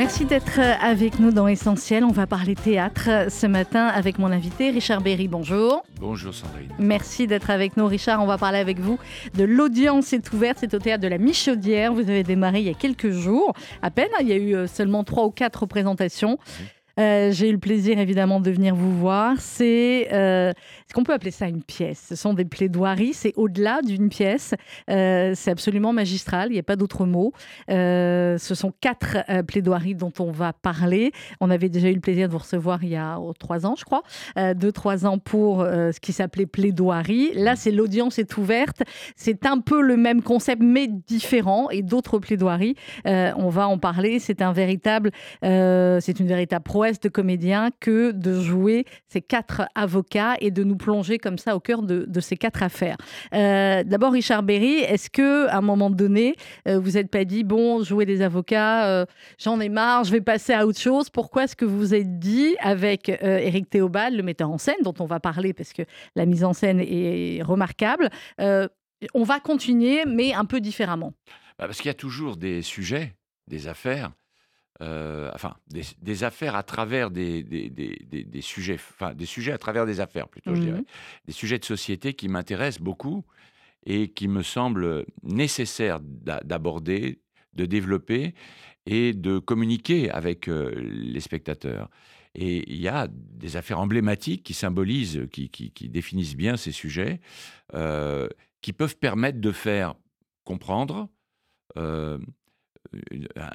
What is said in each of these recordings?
Merci d'être avec nous dans Essentiel. On va parler théâtre ce matin avec mon invité Richard Berry. Bonjour. Bonjour Sandrine. Merci d'être avec nous Richard. On va parler avec vous de l'audience est ouverte. C'est au théâtre de la Michaudière. Vous avez démarré il y a quelques jours à peine. Il y a eu euh, seulement trois ou quatre représentations. Euh, j'ai eu le plaisir évidemment de venir vous voir. C'est, euh, est-ce qu'on peut appeler ça une pièce? Ce sont des plaidoiries, c'est au-delà d'une pièce. Euh, c'est absolument magistral, il n'y a pas d'autre mot. ce sont quatre plaidoiries dont on va parler. On avait déjà eu le plaisir de vous recevoir il y a oh, trois ans, je crois, deux, trois ans pour ce qui s'appelait plaidoirie. Là, c'est l'audience est ouverte. C'est un peu le même concept, mais différent et d'autres plaidoiries. on va en parler. C'est un véritable, c'est une véritable prouesse de comédien que de jouer ces quatre avocats et de nous plonger comme ça au cœur de, ces quatre affaires. Euh, d'abord, Richard Berry, est-ce que à un moment donné, euh, vous n'êtes pas dit bon, jouer des avocats, euh, j'en ai marre, je vais passer à autre chose? Pourquoi est-ce que vous vous êtes dit avec Éric Théobald, le metteur en scène, dont on va parler parce que la mise en scène est remarquable, on va continuer, mais un peu différemment? Bah, parce qu'il y a toujours des sujets, des affaires euh, enfin, des, affaires à travers des, des, sujets, enfin, des sujets à travers des affaires plutôt, je dirais. Mmh des sujets de société qui m'intéressent beaucoup et qui me semblent nécessaires d'aborder, de développer et de communiquer avec euh, les spectateurs. Et il y a des affaires emblématiques qui symbolisent, qui, qui, définissent bien ces sujets, euh, qui peuvent permettre de faire comprendre,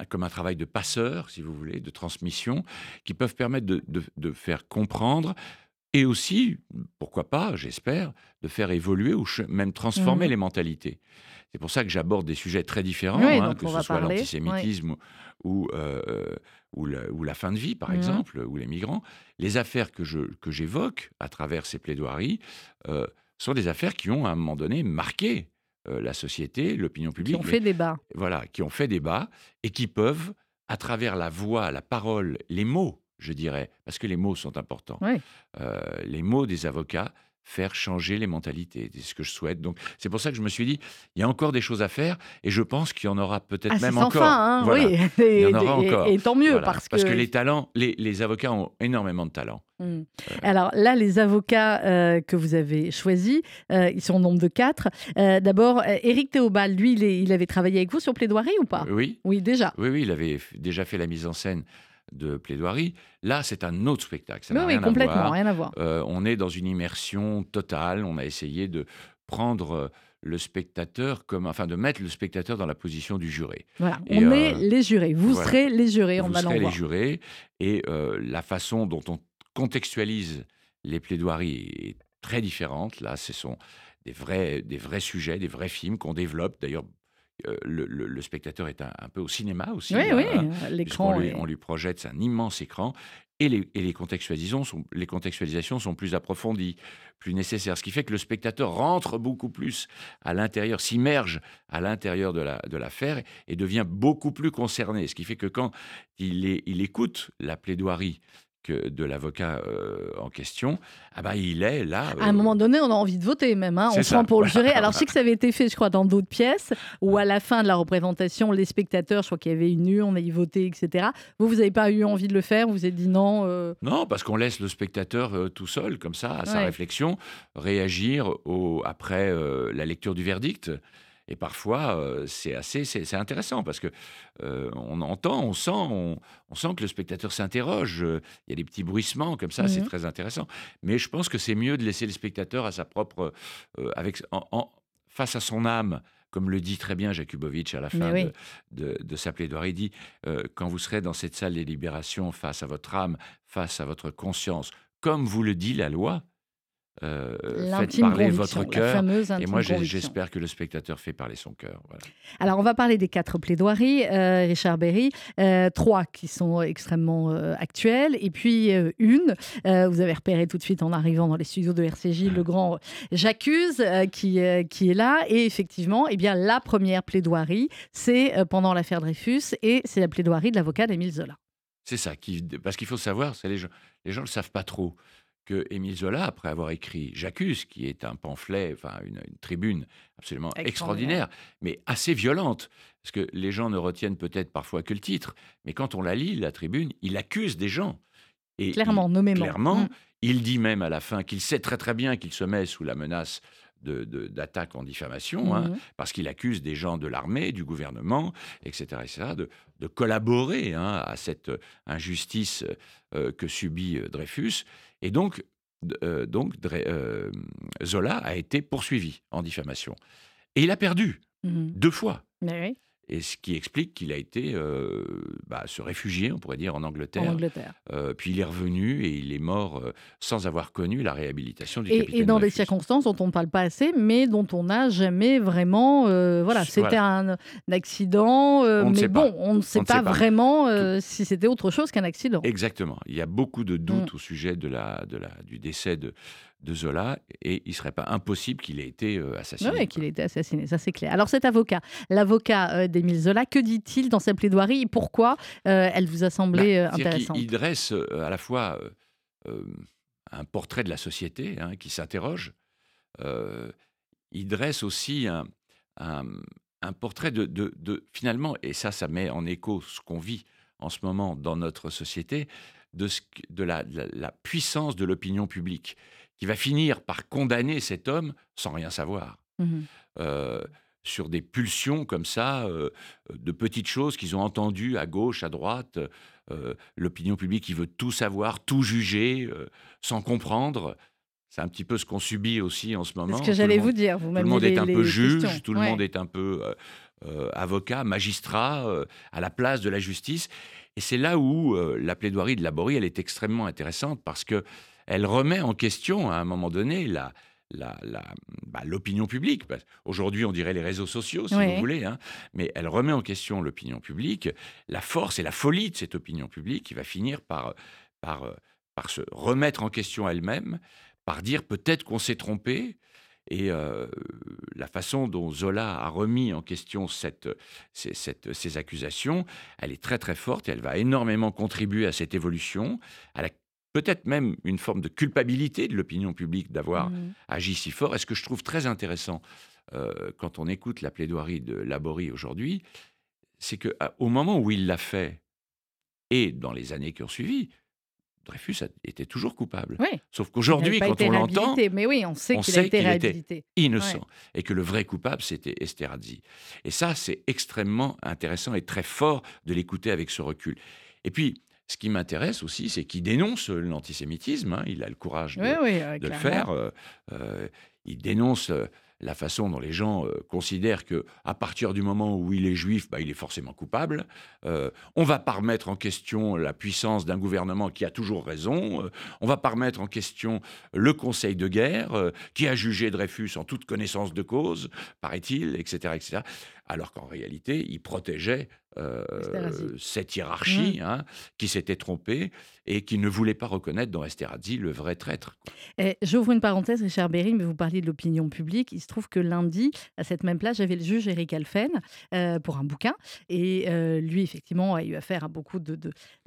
comme un travail de passeur, si vous voulez, de transmission, qui peuvent permettre de, faire comprendre et aussi, pourquoi pas, j'espère, de faire évoluer ou même transformer mmh les mentalités. C'est pour ça que j'aborde des sujets très différents, hein, que ce soit l'antisémitisme ou, euh, ou, la, fin de vie, par mmh exemple, ou les migrants. Les affaires que j'évoque à travers ces plaidoiries euh, sont des affaires qui ont, à un moment donné, marqué euh, la société, l'opinion publique. Qui ont fait débat. Voilà, qui ont fait débat et qui peuvent, à travers la voix, la parole, les mots, je dirais, parce que les mots sont importants, euh, les mots des avocats, faire changer les mentalités. C'est ce que je souhaite. Donc, c'est pour ça que je me suis dit, il y a encore des choses à faire et je pense qu'il y en aura peut-être ah, même sans encore. Fin, hein, oui. il y en aura encore. Et, tant mieux parce, parce que... les talents, les, avocats ont énormément de talent. Mmh. Euh. Alors là, les avocats euh, que vous avez choisis, euh, ils sont au nombre de quatre. D'abord, Éric Théobald, lui, il, il, avait travaillé avec vous sur plaidoirie ou pas? Oui. Oui, déjà. Oui, oui, il avait déjà fait la mise en scène de plaidoirie. Là, c'est un autre spectacle. Ça oui, rien complètement, à voir. rien à voir. Euh, on est dans une immersion totale. On a essayé de prendre euh, le spectateur comme, enfin, de mettre le spectateur dans la position du juré. Voilà, on est euh, les jurés. Vous serez les jurés en Vous serez les jurés. Et la façon dont on contextualise les plaidoiries est très différente. Là, ce sont des vrais, des vrais sujets, des vrais films qu'on développe. D'ailleurs, euh, le, spectateur est un, peu au cinéma aussi. Oui, oui, l'écran. On, lui projette un immense écran. Et les, et les, contextualisations sont, les contextualisations sont plus approfondies, plus nécessaires. Ce qui fait que le spectateur rentre beaucoup plus à l'intérieur, s'immerge à l'intérieur de l'affaire la, de et devient beaucoup plus concerné. Ce qui fait que quand il, est, il écoute la plaidoirie de l'avocat euh, en question, ah bah, il est là. À un moment euh, donné, on a envie de voter même. Hein. On sent pour le jury. Alors, je sais que ça avait été fait, je crois, dans d'autres pièces, où à la fin de la représentation, les spectateurs, je crois qu'il y avait une urne, y voté, etc. Vous, vous n'avez pas eu envie de le faire? Vous vous êtes dit non euh? Non, parce qu'on laisse le spectateur tout seul, comme ça, à sa réflexion, réagir au, après la lecture du verdict. Et parfois, euh, c'est assez, c'est intéressant parce que euh, on entend, on sent, on, sent que le spectateur s'interroge. Il y a des petits bruissements comme ça, c'est mmh très intéressant. Mais je pense que c'est mieux de laisser le spectateur à sa propre, euh, avec, en, face à son âme. Comme le dit très bien Jakubowicz à la fin de, de, sa plaidoirie, il dit Quand vous serez dans cette salle des libérations face à votre âme, face à votre conscience, comme vous le dit la loi, euh, faites parler votre cœur. Et moi, j'espère que le spectateur fait parler son cœur. Alors, on va parler des quatre plaidoiries, euh, Richard Berry. Euh, trois qui sont extrêmement actuelles, et puis une, vous avez repéré tout de suite en arrivant dans les studios de RCJ, le grand J'accuse qui, qui est là. Et effectivement, eh bien, la première plaidoirie, c'est pendant l'affaire Dreyfus, et c'est la plaidoirie de l'avocat d'Émile Zola. C'est ça. Qui, parce qu'il faut savoir, les gens, les gens ne le savent pas trop, que Émile Zola, après avoir écrit J'accuse, qui est un pamphlet, enfin une, tribune absolument extraordinaire. mais assez violente, parce que les gens ne retiennent peut-être parfois que le titre, mais quand on la lit, la tribune, il accuse des gens. Et clairement, nommément. Clairement, mm. il dit même à la fin qu'il sait très très bien qu'il se met sous la menace d'attaques en diffamation, hein, mhm. parce qu'il accuse des gens de l'armée, du gouvernement, etc., etc., de, collaborer hein, à cette injustice euh, que subit euh, Dreyfus. Et donc, euh, donc Zola a été poursuivi en diffamation. Et il a perdu mhm. deux fois. Mais oui et ce qui explique qu'il a été euh, bah, se réfugier, on pourrait dire, en Angleterre. Angleterre. Euh, puis il est revenu et il est mort euh, sans avoir connu la réhabilitation du et, capitaine Et dans des circonstances dont on ne parle pas assez, mais dont on n'a jamais vraiment... voilà, c'était un, accident, mais bon, on ne sait pas, vraiment si c'était autre chose qu'un accident. Exactement. Il y a beaucoup de doutes mm. au sujet de la, de la, du décès de, de Zola et il ne serait pas impossible qu'il ait été euh, assassiné. Oui, qu'il ait été assassiné, ça c'est clair. Alors cet avocat, l'avocat euh, d'Émile Zola, que dit-il dans sa plaidoirie? Pourquoi euh, elle vous a semblé bah, intéressante? il, dresse à la fois un portrait de la société hein, qui s'interroge, il dresse aussi un, un, portrait de, de, finalement, et ça, ça met en écho ce qu'on vit en ce moment dans notre société, de, de, la, la, puissance de l'opinion publique qui va finir par condamner cet homme sans rien savoir. Mmh euh, sur des pulsions comme ça, euh, de petites choses qu'ils ont entendues à gauche, à droite, euh, l'opinion publique qui veut tout savoir, tout juger, sans comprendre. C'est un petit peu ce qu'on subit aussi en ce moment. C'est ce que j'allais vous dire. Vous tout le monde est un peu juge, tout le monde est un peu avocat, magistrat, à la place de la justice. Et c'est là où la plaidoirie de Laborie, elle est extrêmement intéressante parce que elle remet en question à un moment donné la, bah, l'opinion publique. Aujourd'hui, on dirait les réseaux sociaux, si vous voulez, hein. mais elle remet en question l'opinion publique, la force et la folie de cette opinion publique qui va finir par, par, par se remettre en question elle-même, par dire peut-être qu'on s'est trompé. Et euh, la façon dont Zola a remis en question cette, cette, ces accusations, elle est très très forte et elle va énormément contribuer à cette évolution, à la peut-être même une forme de culpabilité de l'opinion publique d'avoir mmh. agi si fort. Et ce que je trouve très intéressant euh, quand on écoute la plaidoirie de Laborie aujourd'hui, c'est qu'au moment où il l'a fait, et dans les années qui ont suivi, Dreyfus était toujours coupable. Sauf qu'aujourd'hui, quand on l'entend, mais oui, on sait qu'il a été réhabilité. innocent et que le vrai coupable c'était Esterhazy. Et ça, c'est extrêmement intéressant et très fort de l'écouter avec ce recul. Et puis, ce qui m'intéresse aussi, c'est qu'il dénonce l'antisémitisme. Hein. il a le courage de, le faire. Euh, euh, il dénonce euh, la façon dont les gens considèrent que à partir du moment où il est juif, bah, il est forcément coupable. on va pas remettre en question la puissance d'un gouvernement qui a toujours raison. on va pas remettre en question le Conseil de guerre qui a jugé Dreyfus en toute connaissance de cause, paraît-il, etc., etc. Alors qu'en réalité, il protégeait euh, cette hiérarchie mmh. hein, qui s'était trompée et qui ne voulait pas reconnaître dans Esterhazy le vrai traître. J'ouvre une parenthèse, Richard Berry, mais vous parliez de l'opinion publique. Il se trouve que lundi, à cette même place, j'avais le juge Eric Alphen euh, pour un bouquin. Et euh, lui, effectivement, a eu affaire à beaucoup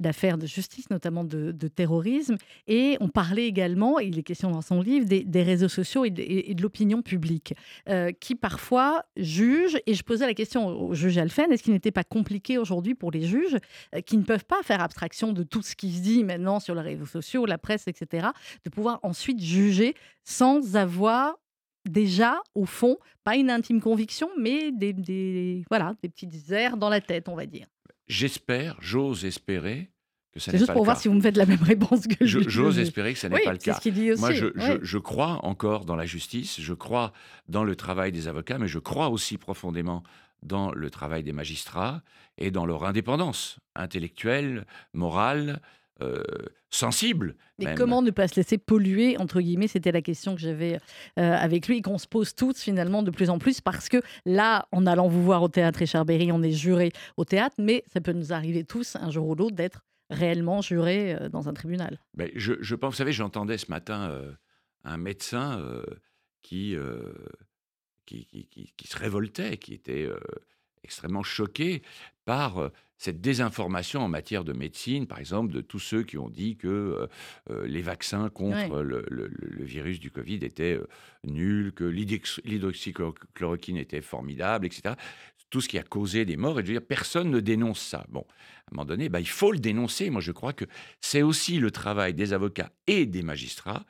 d'affaires de, de, justice, notamment de, terrorisme. Et on parlait également, il est question dans son livre, des, réseaux sociaux et de, l'opinion publique, qui parfois jugent. Et je posais la question au juge Alphen, est-ce qu'il n'était pas compliqué aujourd'hui pour les juges euh, qui ne peuvent pas faire abstraction de tout ce qui se dit maintenant sur les réseaux sociaux, la presse, etc., de pouvoir ensuite juger sans avoir déjà, au fond, pas une intime conviction, mais des, voilà, des petites airs dans la tête, on va dire. J'espère, j'ose espérer pas juste pour voir si vous me faites la même réponse que je. J'ose espérer que ça n'est pas le cas. Ce dit aussi. Moi, je, je, crois encore dans la justice, je crois dans le travail des avocats, mais je crois aussi profondément dans le travail des magistrats et dans leur indépendance intellectuelle, morale, euh, sensible. Mais comment ne pas se laisser polluer, entre guillemets, c'était la question que j'avais euh, avec lui, qu'on se pose tous finalement de plus en plus, parce que là, en allant vous voir au théâtre, Richard Berry, on est juré au théâtre, mais ça peut nous arriver tous, un jour ou l'autre, d'être réellement juré euh, dans un tribunal. Ben, je, je, pense, vous savez, j'entendais ce matin un médecin qui qui, qui, se révoltait, qui était euh, extrêmement choqué par cette désinformation en matière de médecine, par exemple, de tous ceux qui ont dit que les vaccins contre le, virus du Covid étaient nuls, que l'hydroxychloroquine était formidable, etc. Tout ce qui a causé des morts, et veux dire, personne ne dénonce ça. Bon, à un moment donné, bah, il faut le dénoncer. Moi, je crois que c'est aussi le travail des avocats et des magistrats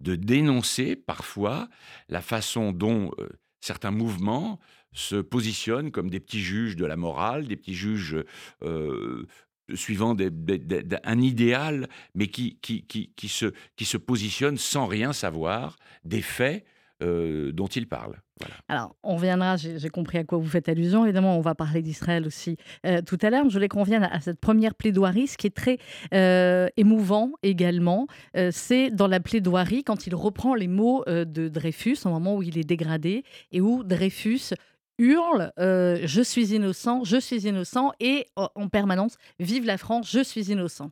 de dénoncer parfois la façon dont certains mouvements se positionnent comme des petits juges de la morale, des petits juges euh, suivant un idéal, mais qui se positionnent sans rien savoir des faits euh, dont ils parlent. Alors, on reviendra, j'ai compris à quoi vous faites allusion. Évidemment, on va parler d'Israël aussi euh, tout à l'heure. Je voulais qu'on revienne à, cette première plaidoirie. Ce qui est très émouvant également, c'est dans la plaidoirie, quand il reprend les mots de Dreyfus, au moment où il est dégradé, et où Dreyfus hurle euh, Je suis innocent, je suis innocent, et en permanence Vive la France, je suis innocent.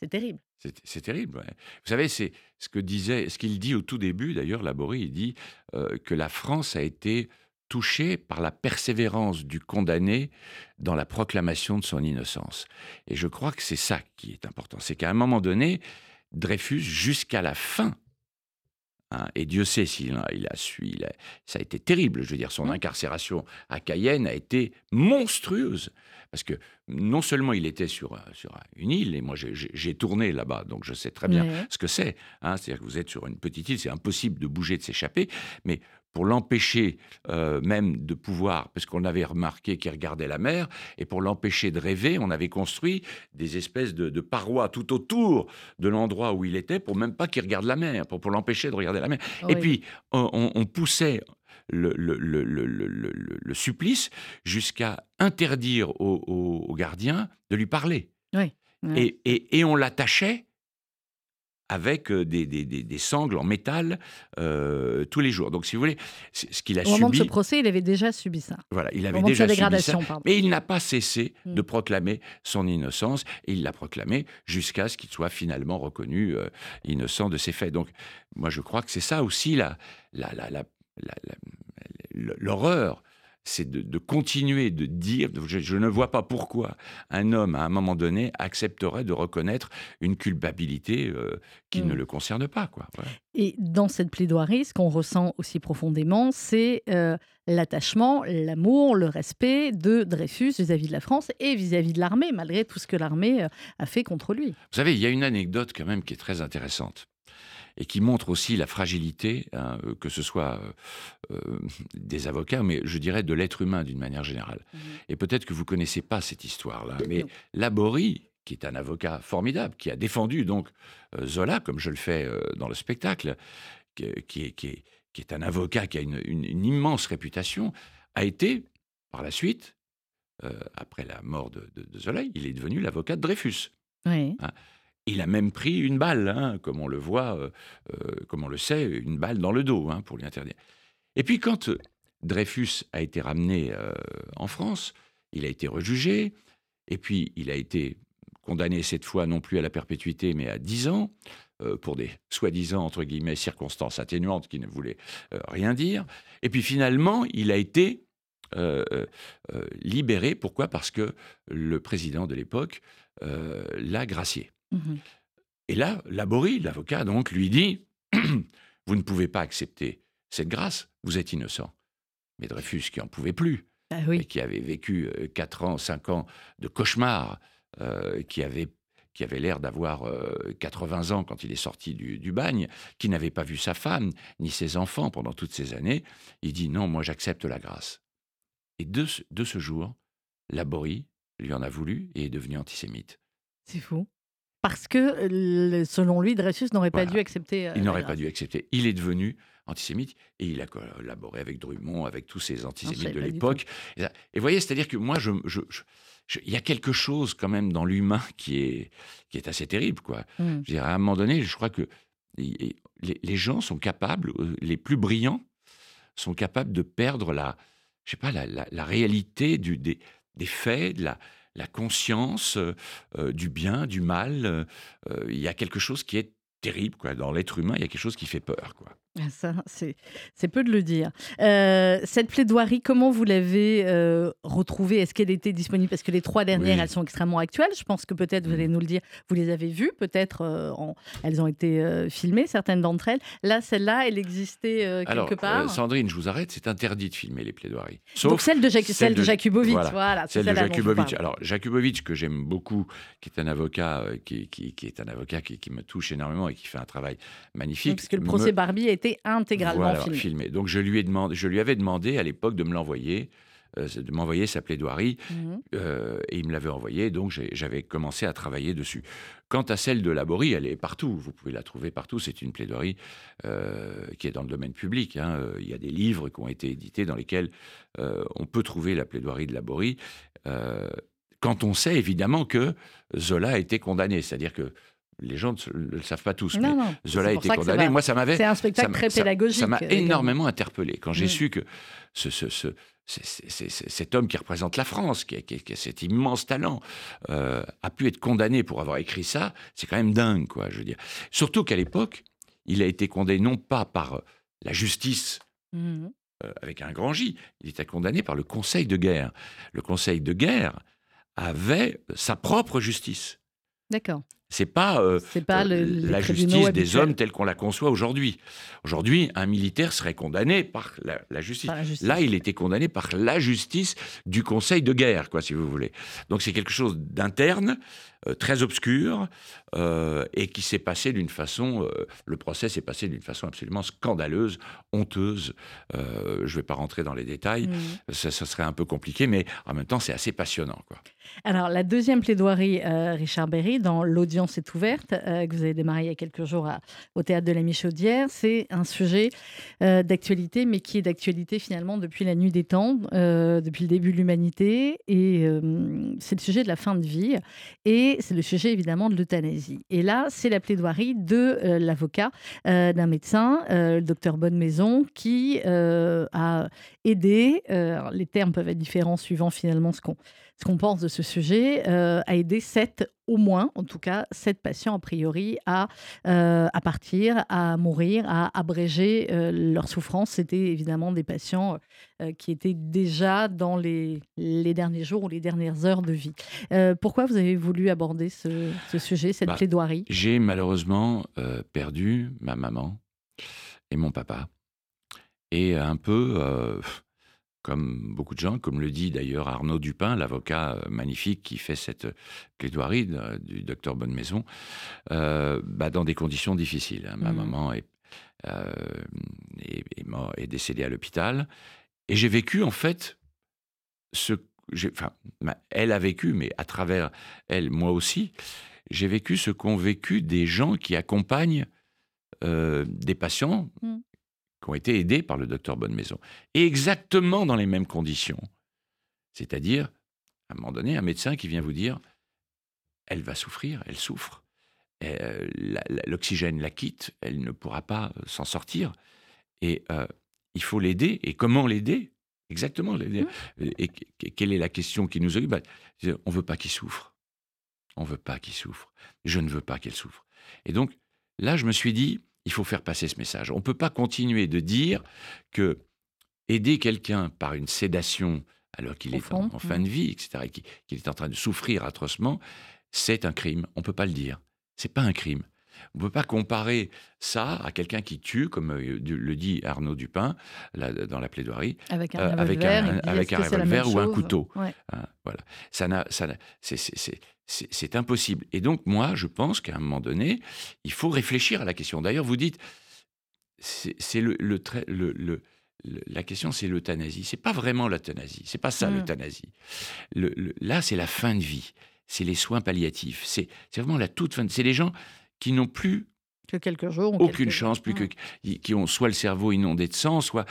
C'est terrible. C'est terrible. Vous savez, c'est ce que disait, ce qu'il dit au tout début, d'ailleurs, Laborie, il dit euh, que la France a été touchée par la persévérance du condamné dans la proclamation de son innocence. Et je crois que c'est ça qui est important. C'est qu'à un moment donné, Dreyfus, jusqu'à la fin Hein, et Dieu sait s'il a, il a su, ça a été terrible. Je veux dire, son mmh. incarcération à Cayenne a été monstrueuse. Parce que non seulement il était sur, sur une île, et moi j'ai tourné là-bas, donc je sais très bien ce que c'est. Hein, C'est-à-dire que vous êtes sur une petite île, c'est impossible de bouger, de s'échapper. Mais pour l'empêcher euh, même de pouvoir, parce qu'on avait remarqué qu'il regardait la mer, et pour l'empêcher de rêver, on avait construit des espèces de, parois tout autour de l'endroit où il était, pour même pas qu'il regarde la mer, pour, pour l'empêcher de regarder la mer. Et puis, on, poussait le, le, supplice jusqu'à interdire aux, gardiens de lui parler. Et, et, et on l'attachait avec euh, des, des, des, sangles en métal euh, tous les jours. Donc, si vous voulez, ce qu'il a subi... Au moment de ce procès, il avait déjà subi ça. Voilà, il avait déjà subi ça. Mais il n'a pas cessé hmm. de proclamer son innocence, et il l'a proclamé jusqu'à ce qu'il soit finalement reconnu euh, innocent de ses faits. Donc, moi, je crois que c'est ça aussi la, la, la, l'horreur c'est de, continuer de dire, je, ne vois pas pourquoi un homme, à un moment donné, accepterait de reconnaître une culpabilité euh, qui ne mm. le concerne pas. Quoi. Et dans cette plaidoirie, ce qu'on ressent aussi profondément, c'est euh, l'attachement, l'amour, le respect de Dreyfus vis-à-vis de la France et vis-à-vis de l'armée, malgré tout ce que l'armée euh, a fait contre lui. Vous savez, il y a une anecdote quand même qui est très intéressante et qui montre aussi la fragilité, hein, euh, que ce soit euh, euh, des avocats, mais je dirais de l'être humain d'une manière générale. Mmh. Et peut-être que vous connaissez pas cette histoire-là, mais Laborie, qui est un avocat formidable, qui a défendu donc Zola, comme je le fais dans le spectacle, qui, est, qui, est, un avocat qui a une, immense réputation, a été, par la suite, après la mort de, Zola, il est devenu l'avocat de Dreyfus. Oui. Hein. Il a même pris une balle, hein, comme on le voit, euh, euh, comme on le sait, une balle dans le dos hein, pour lui interdire. Et puis quand euh, Dreyfus a été ramené en France, il a été rejugé, et puis il a été condamné cette fois non plus à la perpétuité, mais à 10 ans, pour des soi-disant, entre guillemets, circonstances atténuantes qui ne voulaient rien dire. Et puis finalement, il a été libéré. Pourquoi? Parce que le président de l'époque l'a gracié. Mmh Et là, Laborie, l'avocat, donc, lui dit Vous ne pouvez pas accepter cette grâce, vous êtes innocent. Mais Dreyfus, qui en pouvait plus, bah et qui avait vécu 4 euh, ans, 5 ans de cauchemar, euh, qui avait qui avait l'air d'avoir 80 euh, ans quand il est sorti du, bagne, qui n'avait pas vu sa femme ni ses enfants pendant toutes ces années, il dit non, moi j'accepte la grâce. Et de, de ce jour, Laborie lui en a voulu et est devenu antisémite. C'est fou. Parce que, selon lui, Dreyfus n'aurait pas dû accepter. Euh, il n'aurait pas dû accepter. Il est devenu antisémite et il a collaboré avec Drummond, avec tous ces antisémites de l'époque. Et vous voyez, c'est-à-dire que moi, je, il y a quelque chose quand même dans l'humain qui est, qui est assez terrible. Quoi. Mmh. Je à un moment donné, je crois que les, les, gens sont capables, euh, les plus brillants, sont capables de perdre la, je sais pas, la, la, réalité du, des, des faits, de la, la conscience euh, euh, du bien, du mal. Euh, il y a quelque chose qui est terrible quoi. Dans l'être humain, il y a quelque chose qui fait peur. Quoi. Ah, ça, c'est peu de le dire. Euh, cette plaidoirie, comment vous l'avez euh, retrouvée? Est-ce qu'elle était disponible? Parce que les trois dernières, elles sont extrêmement actuelles. Je pense que peut-être, vous allez mm. nous le dire, vous les avez vues, peut-être euh, elles ont été filmées, certaines d'entre elles. Là, celle-là, elle existait quelque part? Sandrine, je vous arrête, c'est interdit de filmer les plaidoiries. Sauf Donc celle de, celle de, Jakubowicz. Voilà, celle de Jakubowicz. Alors, Jakubowicz, que j'aime beaucoup, qui est un avocat, qui, qui, est un avocat qui, me touche énormément et qui fait un travail magnifique. parce que le procès Barbie est intégralement filmé. Donc je lui, ai demandé, je lui avais demandé à l'époque de me l'envoyer, euh, de m'envoyer sa plaidoirie, mhm. euh, et il me l'avait envoyé, donc j'avais commencé à travailler dessus. Quant à celle de Laborie, elle est partout, vous pouvez la trouver partout, c'est une plaidoirie euh, qui est dans le domaine public. Hein. Il y a des livres qui ont été édités dans lesquels on peut trouver la plaidoirie de Laborie, quand on sait évidemment que Zola a été condamné, c'est-à-dire que les gens ne le savent pas tous, mais Zola a été condamné. Moi, ça m'avait. C'est un spectacle très pédagogique. Ça m'a énormément interpellé quand j'ai mm. su que ce, cet homme qui représente la France, qui a, cet immense talent, euh, a pu être condamné pour avoir écrit ça. C'est quand même dingue, quoi. Je veux dire. Surtout qu'à l'époque, il a été condamné non pas par euh, la justice. Mm. Euh, avec un grand J, il était condamné par le Conseil de guerre. Le Conseil de guerre avait sa propre justice. D'accord. C'est pas, euh, pas euh, la justice des hommes telle qu'on la conçoit aujourd'hui. Aujourd'hui, un militaire serait condamné par la, justice. Là, il était condamné par la justice du Conseil de guerre, quoi, si vous voulez. Donc c'est quelque chose d'interne, euh, très obscur, et qui s'est passé d'une façon. le procès s'est passé d'une façon absolument scandaleuse, honteuse. je ne vais pas rentrer dans les détails, mmh. ça, ça, serait un peu compliqué, mais en même temps, c'est assez passionnant, quoi. Alors, la deuxième plaidoirie, Richard Berry, dans l'audience c'est ouverte, euh, que vous avez démarré il y a quelques jours au théâtre de la Michaudière. C'est un sujet euh, d'actualité, mais qui est d'actualité finalement depuis la nuit des temps, euh, depuis le début de l'humanité. Et c'est le sujet de la fin de vie. Et c'est le sujet évidemment de l'euthanasie. Et là, c'est la plaidoirie de l'avocat d'un médecin, le docteur Bonne-Maison, qui a aidé, les termes peuvent être différents suivant finalement ce qu'on ce qu'on pense de ce sujet, a aidé sept au moins, en tout cas, sept patients, a priori, à, euh, à partir, à mourir, à abréger euh, leur souffrance. C'était évidemment des patients euh, qui étaient déjà dans les, les, derniers jours ou les dernières heures de vie. pourquoi vous avez voulu aborder ce, sujet, cette bah, plaidoirie? J'ai malheureusement perdu ma maman et mon papa. Et un peu comme beaucoup de gens, comme le dit d'ailleurs Arnaud Dupin, l'avocat euh, magnifique qui fait cette plaidoirie du docteur Bonnemaison, euh, bah dans des conditions difficiles. Hein. Ma mmh. maman est, euh, est, est, décédée à l'hôpital. Et j'ai vécu, en fait, ce. Enfin, elle a vécu, mais à travers elle, moi aussi, j'ai vécu ce qu'ont vécu des gens qui accompagnent des patients mmh qui ont été aidés par le docteur Bonnemaison. Et exactement dans les mêmes conditions. C'est-à-dire, à un moment donné, un médecin qui vient vous dire, elle va souffrir, elle souffre. Euh, l'oxygène la quitte, elle ne pourra pas euh, s'en sortir. Et euh, il faut l'aider. Et comment l'aider? Exactement. Mmh. Et, quelle est la question qui nous occupe? Bah, On ne veut pas qu'il souffre. On ne veut pas qu'il souffre. Je ne veux pas qu'elle souffre. Et donc, là, je me suis dit, il faut faire passer ce message. On ne peut pas continuer de dire que aider quelqu'un par une sédation alors qu'il est en, fin de vie, etc., qu'il est en train de souffrir atrocement, c'est un crime. On ne peut pas le dire. C'est pas un crime. On ne peut pas comparer ça à quelqu'un qui tue, comme euh, le dit Arnaud Dupin dans la plaidoirie, avec un euh, revolver, ou un couteau. Hein, voilà. Ça n'a, ça c'est impossible. Et donc, moi, je pense qu'à un moment donné, il faut réfléchir à la question. D'ailleurs, vous dites, c'est le, le, la question, c'est l'euthanasie. C'est pas vraiment l'euthanasie. C'est pas ça mmh. l'euthanasie. là, c'est la fin de vie. C'est les soins palliatifs. C'est vraiment la toute fin. C'est les gens qui n'ont plus que quelques jours, aucune chance, plus que mmh. qui ont soit le cerveau inondé de sang, soit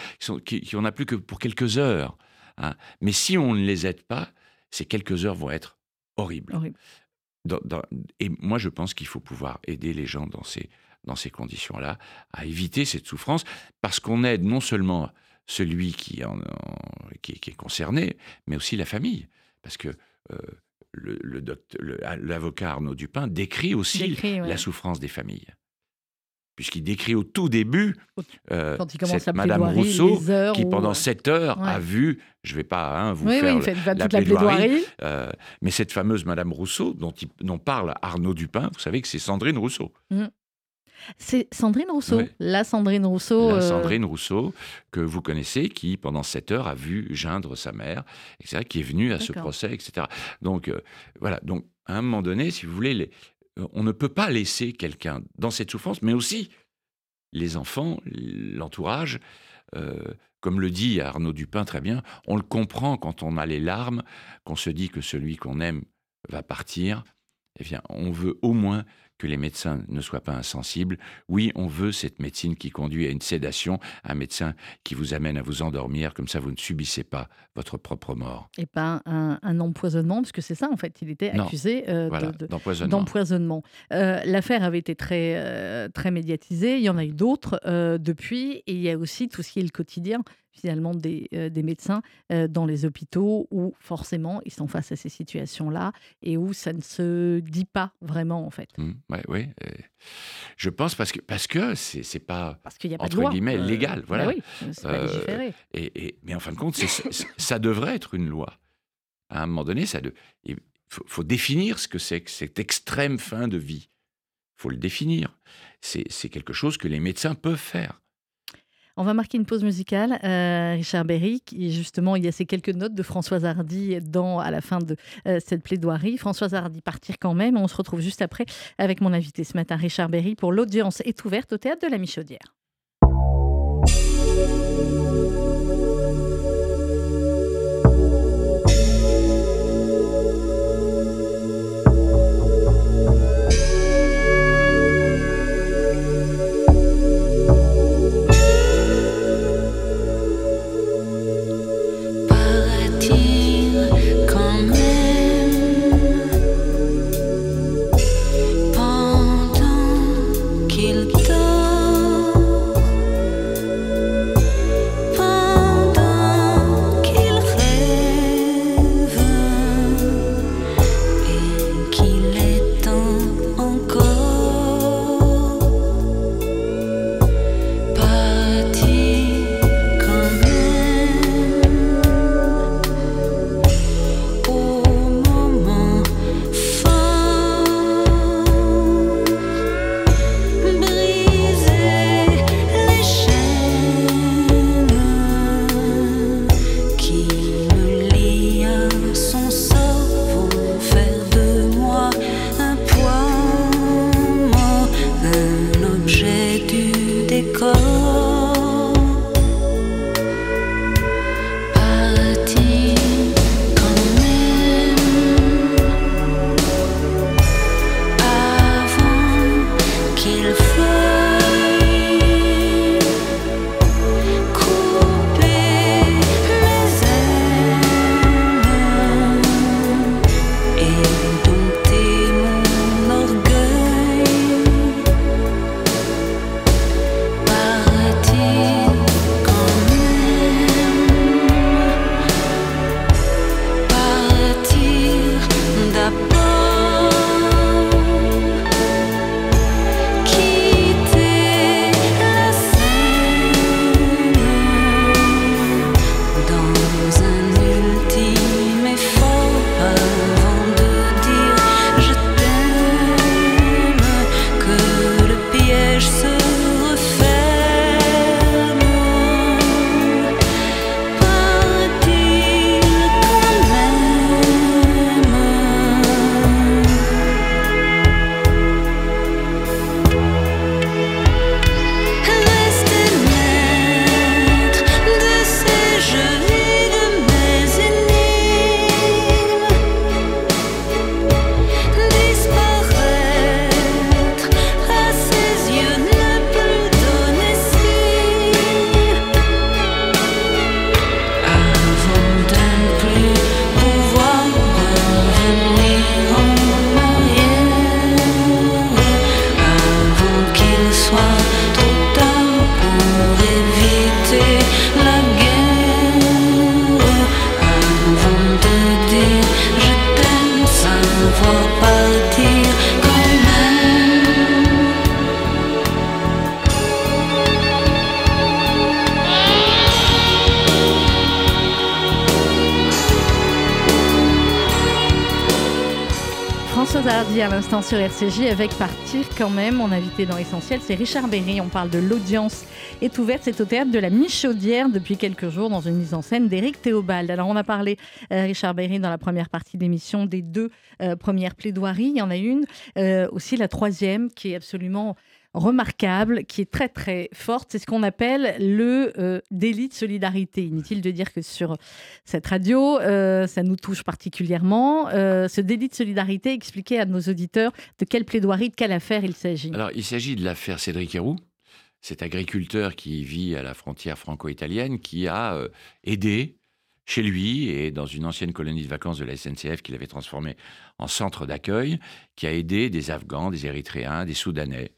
qui, qui, a plus que pour quelques heures. Hein. Mais si on ne les aide pas, ces quelques heures vont être horrible. et moi, je pense qu'il faut pouvoir aider les gens dans ces, dans ces conditions-là à éviter cette souffrance, parce qu'on aide non seulement celui qui, en, qui, est concerné, mais aussi la famille. Parce que euh, le, l'avocat Arnaud Dupin décrit aussi la souffrance des familles puisqu'il décrit au tout début euh, il cette Madame Rousseau qui, pendant sept heures, a vu, je ne vais pas hein, vous faire la, plaidoirie, euh, mais cette fameuse Madame Rousseau dont, dont, parle Arnaud Dupin, vous savez que c'est Sandrine Rousseau. Mmh. C'est Sandrine Rousseau, la Sandrine Rousseau. La euh, Sandrine Rousseau, que vous connaissez, qui pendant sept heures a vu geindre sa mère, etc., qui est venue à ce procès, etc. Donc, voilà. Donc, à un moment donné, si vous voulez, les, on ne peut pas laisser quelqu'un dans cette souffrance, mais aussi les enfants, l'entourage. Euh, comme le dit Arnaud Dupin très bien, on le comprend quand on a les larmes, qu'on se dit que celui qu'on aime va partir. Eh bien, on veut au moins que les médecins ne soient pas insensibles. Oui, on veut cette médecine qui conduit à une sédation, un médecin qui vous amène à vous endormir, comme ça vous ne subissez pas votre propre mort. Et pas un, empoisonnement, parce que c'est ça en fait, il était accusé euh, d'empoisonnement. Euh, l'affaire avait été très, euh, très médiatisée, il y en a eu d'autres depuis, et il y a aussi tout ce qui est le quotidien finalement des, euh, des médecins euh, dans les hôpitaux où forcément ils sont face à ces situations-là et où ça ne se dit pas vraiment en fait. Mmh, oui, je pense parce que parce que c'est c'est pas parce qu'il y a pas entre guillemets euh, légal, bah voilà. oui, c'est pas légiféré. Et, mais en fin de compte, ça devrait être une loi. À un moment donné, ça de, il faut, faut définir ce que c'est que cette extrême fin de vie. Il faut le définir. C'est quelque chose que les médecins peuvent faire. On va marquer une pause musicale. Euh, Richard Berry, justement, il y a ces quelques notes de Françoise Hardy dans, à la fin de euh, cette plaidoirie. Françoise Hardy partir quand même. On se retrouve juste après avec mon invité ce matin, Richard Berry, pour l'audience est ouverte au théâtre de la Michaudière. À l'instant sur RCJ avec Partir quand même. Mon invité dans l'essentiel, c'est Richard Berry. On parle de l'audience est ouverte. C'est au théâtre de la Michaudière depuis quelques jours dans une mise en scène d'Éric Théobald. Alors on a parlé, euh, Richard Berry, dans la première partie de l'émission des deux euh, premières plaidoiries. Il y en a une, euh, aussi la troisième, qui est absolument remarquable, qui est très très forte. C'est ce qu'on appelle le euh, délit de solidarité. Inutile de dire que sur cette radio, euh, ça nous touche particulièrement. Euh, ce délit de solidarité, expliquez à nos auditeurs de quelle plaidoirie, de quelle affaire il s'agit. Alors, il s'agit de l'affaire Cédric Héroux, cet agriculteur qui vit à la frontière franco-italienne, qui a aidé chez lui et dans une ancienne colonie de vacances de la SNCF qu'il avait transformée en centre d'accueil, qui a aidé des Afghans, des Érythréens, des Soudanais.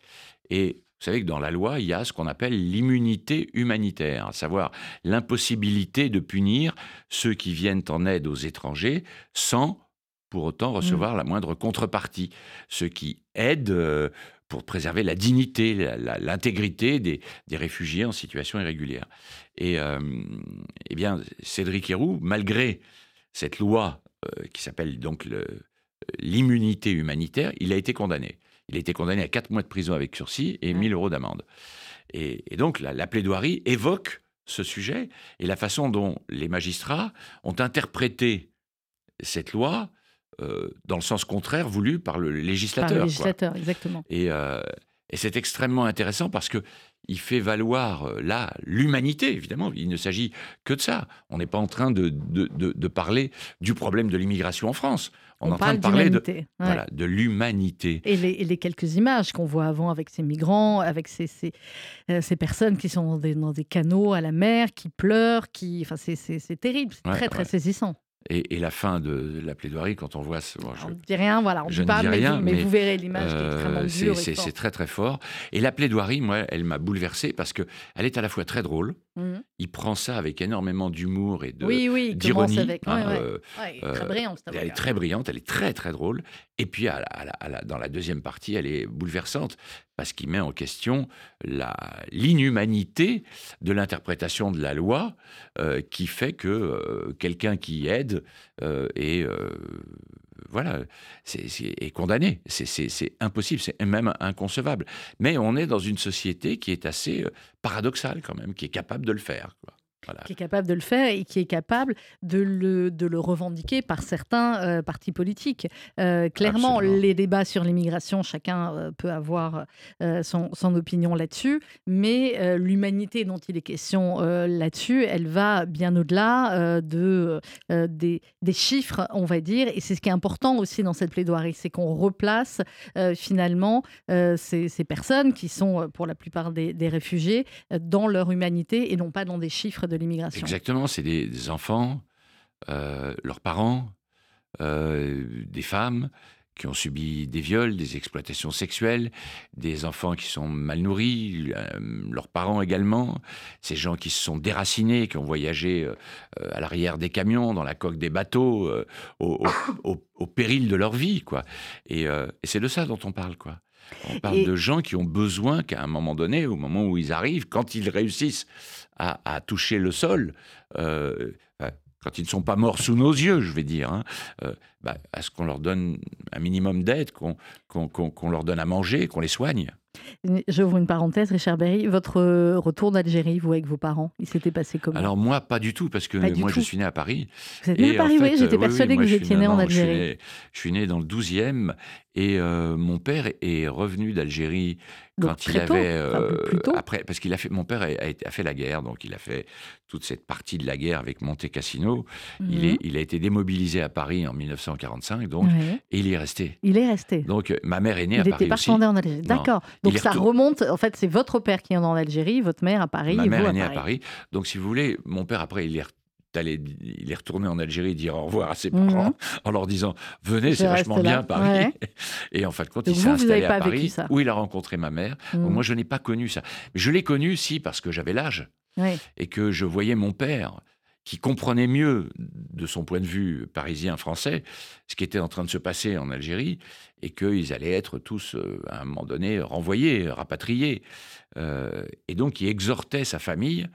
Et vous savez que dans la loi, il y a ce qu'on appelle l'immunité humanitaire, à savoir l'impossibilité de punir ceux qui viennent en aide aux étrangers sans pour autant mmh. recevoir la moindre contrepartie. Ceux qui aident euh, pour préserver la dignité, l'intégrité des, réfugiés en situation irrégulière. Et euh, eh bien, Cédric Héroux, malgré cette loi euh, qui s'appelle donc l'immunité humanitaire, il a été condamné. Il a été condamné à 4 mois de prison avec sursis et 1000 euros d'amende. Et, donc la, plaidoirie évoque ce sujet et la façon dont les magistrats ont interprété cette loi euh, dans le sens contraire voulu par le législateur. Par le législateur, exactement. Et, euh, et c'est extrêmement intéressant parce que il fait valoir euh, là l'humanité, évidemment. Il ne s'agit que de ça. On n'est pas en train de, de, parler du problème de l'immigration en France. On, est en train de parler de, voilà, de l'humanité. Et les, quelques images qu'on voit avant avec ces migrants, avec ces, ces, euh, ces personnes qui sont dans des, dans des, canaux à la mer, qui pleurent, qui, enfin, c'est terrible, c'est très, très saisissant. Et, la fin de la plaidoirie, quand on voit ce. je, on ne dit rien, voilà, on ne dit mais, rien, mais, vous verrez l'image qui est extrêmement euh. C'est très très fort. Et la plaidoirie, moi, elle m'a bouleversé parce qu'elle est à la fois très drôle. Mmh. Il prend ça avec énormément d'humour et de oui, oui, d'ironie. Avec... Hein, euh, très brillante. Elle est très brillante, elle est très très drôle. Et puis dans la deuxième partie, elle est bouleversante parce qu'il met en question l'inhumanité de l'interprétation de la loi euh, qui fait que euh, quelqu'un qui aide euh, est, voilà, est, condamné. C'est impossible, c'est même inconcevable. Mais on est dans une société qui est assez paradoxale quand même, qui est capable de le faire. Qui est capable de le faire et qui est capable de le, de le revendiquer par certains euh, partis politiques. Euh, clairement, les débats sur l'immigration, chacun euh, peut avoir son, son, opinion là-dessus, mais l'humanité dont il est question là-dessus, elle va bien au-delà de, des, des, chiffres, on va dire, et c'est ce qui est important aussi dans cette plaidoirie, c'est qu'on replace finalement ces, ces, personnes qui sont pour la plupart des, des réfugiés dans leur humanité et non pas dans des chiffres de Exactement, c'est des, enfants, euh, leurs parents, euh, des femmes qui ont subi des viols, des exploitations sexuelles, des enfants qui sont mal nourris, euh, leurs parents également, ces gens qui se sont déracinés, qui ont voyagé à l'arrière des camions, dans la coque des bateaux, au, péril de leur vie, quoi. Et, et c'est de ça dont on parle, quoi. On parle de gens qui ont besoin qu'à un moment donné, au moment où ils arrivent, quand ils réussissent à, toucher le sol, euh, quand ils ne sont pas morts sous nos yeux, je vais dire, hein, euh, bah, à ce qu'on leur donne un minimum d'aide, qu'on leur donne à manger, qu'on les soigne. J'ouvre une parenthèse, Richard Berry. Votre retour d'Algérie, vous, avec vos parents, il s'était passé comment? Alors, moi, pas du tout, parce que moi, je suis né à Paris. Vous êtes né à Paris, oui, j'étais persuadé que vous étiez né en Algérie. Je suis né, dans le 12e, et euh, mon père est revenu d'Algérie quand il avait euh, après parce qu'il a fait mon père a, a, fait la guerre donc il a fait toute cette partie de la guerre avec Monte Cassino. Il mhm. est il a été démobilisé à Paris en 1945 donc et il y est resté. Il est resté. Donc euh, ma mère est née à Paris il n'était pas en Algérie. D'accord donc ça remonte en fait c'est votre père qui est en Algérie votre mère à Paris ma et mère vous est née à Paris. Donc si vous voulez mon père après il est il est retourné en Algérie dire au revoir à ses parents mhm. en leur disant venez c'est vachement bien Paris. Et en fin de compte il s'est installé à Paris où il a rencontré ma mère. Mhm. moi je n'ai pas connu ça. Je l'ai connu si parce que j'avais l'âge et que je voyais mon père qui comprenait mieux de son point de vue parisien français ce qui était en train de se passer en Algérie et qu'ils allaient être tous euh, à un moment donné renvoyés rapatriés euh, et donc il exhortait sa famille